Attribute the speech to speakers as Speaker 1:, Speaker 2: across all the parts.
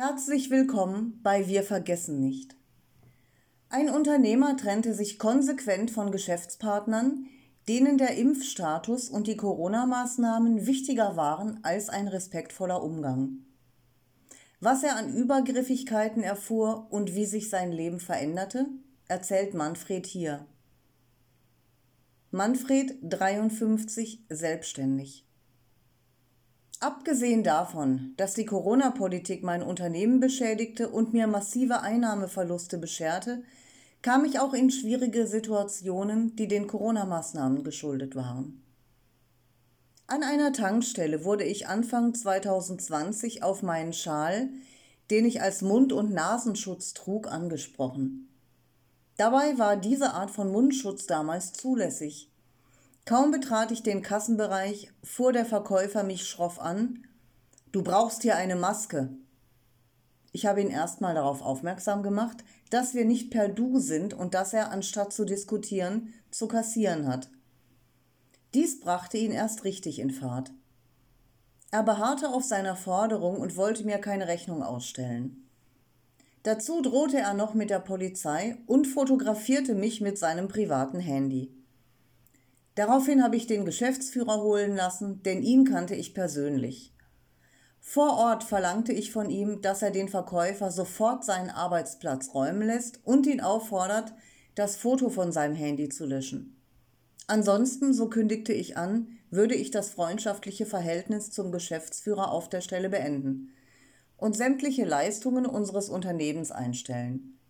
Speaker 1: Herzlich willkommen bei Wir vergessen nicht. Ein Unternehmer trennte sich konsequent von Geschäftspartnern, denen der Impfstatus und die Corona-Maßnahmen wichtiger waren als ein respektvoller Umgang. Was er an Übergriffigkeiten erfuhr und wie sich sein Leben veränderte, erzählt Manfred hier. Manfred 53 selbstständig. Abgesehen davon, dass die Corona-Politik mein Unternehmen beschädigte und mir massive Einnahmeverluste bescherte, kam ich auch in schwierige Situationen, die den Corona-Maßnahmen geschuldet waren. An einer Tankstelle wurde ich Anfang 2020 auf meinen Schal, den ich als Mund- und Nasenschutz trug, angesprochen. Dabei war diese Art von Mundschutz damals zulässig. Kaum betrat ich den Kassenbereich, fuhr der Verkäufer mich schroff an. Du brauchst hier eine Maske. Ich habe ihn erstmal darauf aufmerksam gemacht, dass wir nicht per Du sind und dass er, anstatt zu diskutieren, zu kassieren hat. Dies brachte ihn erst richtig in Fahrt. Er beharrte auf seiner Forderung und wollte mir keine Rechnung ausstellen. Dazu drohte er noch mit der Polizei und fotografierte mich mit seinem privaten Handy. Daraufhin habe ich den Geschäftsführer holen lassen, denn ihn kannte ich persönlich. Vor Ort verlangte ich von ihm, dass er den Verkäufer sofort seinen Arbeitsplatz räumen lässt und ihn auffordert, das Foto von seinem Handy zu löschen. Ansonsten, so kündigte ich an, würde ich das freundschaftliche Verhältnis zum Geschäftsführer auf der Stelle beenden und sämtliche Leistungen unseres Unternehmens einstellen.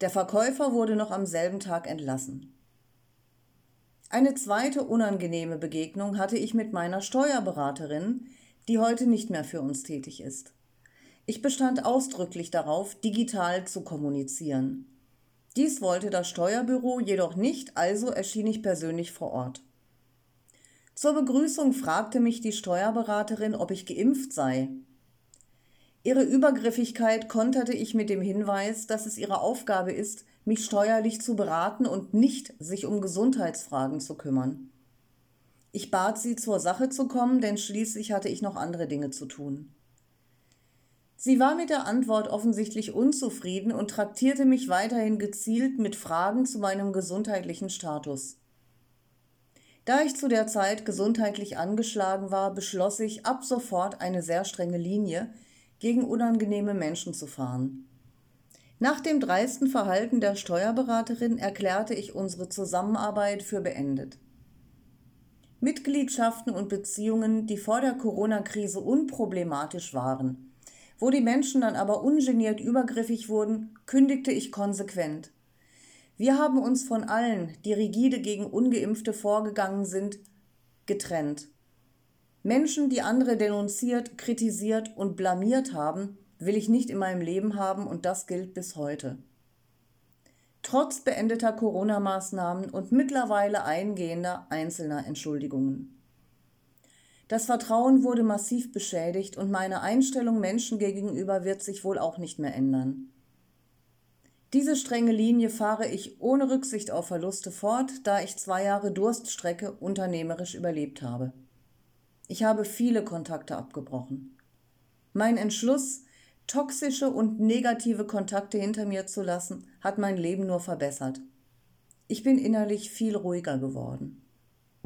Speaker 1: Der Verkäufer wurde noch am selben Tag entlassen. Eine zweite unangenehme Begegnung hatte ich mit meiner Steuerberaterin, die heute nicht mehr für uns tätig ist. Ich bestand ausdrücklich darauf, digital zu kommunizieren. Dies wollte das Steuerbüro jedoch nicht, also erschien ich persönlich vor Ort. Zur Begrüßung fragte mich die Steuerberaterin, ob ich geimpft sei. Ihre Übergriffigkeit konterte ich mit dem Hinweis, dass es ihre Aufgabe ist, mich steuerlich zu beraten und nicht sich um Gesundheitsfragen zu kümmern. Ich bat sie, zur Sache zu kommen, denn schließlich hatte ich noch andere Dinge zu tun. Sie war mit der Antwort offensichtlich unzufrieden und traktierte mich weiterhin gezielt mit Fragen zu meinem gesundheitlichen Status. Da ich zu der Zeit gesundheitlich angeschlagen war, beschloss ich, ab sofort eine sehr strenge Linie gegen unangenehme Menschen zu fahren. Nach dem dreisten Verhalten der Steuerberaterin erklärte ich unsere Zusammenarbeit für beendet. Mitgliedschaften und Beziehungen, die vor der Corona-Krise unproblematisch waren, wo die Menschen dann aber ungeniert übergriffig wurden, kündigte ich konsequent. Wir haben uns von allen, die rigide gegen ungeimpfte vorgegangen sind, getrennt. Menschen, die andere denunziert, kritisiert und blamiert haben, will ich nicht in meinem Leben haben und das gilt bis heute. Trotz beendeter Corona-Maßnahmen und mittlerweile eingehender einzelner Entschuldigungen. Das Vertrauen wurde massiv beschädigt und meine Einstellung Menschen gegenüber wird sich wohl auch nicht mehr ändern. Diese strenge Linie fahre ich ohne Rücksicht auf Verluste fort, da ich zwei Jahre Durststrecke unternehmerisch überlebt habe. Ich habe viele Kontakte abgebrochen. Mein Entschluss, toxische und negative Kontakte hinter mir zu lassen, hat mein Leben nur verbessert. Ich bin innerlich viel ruhiger geworden.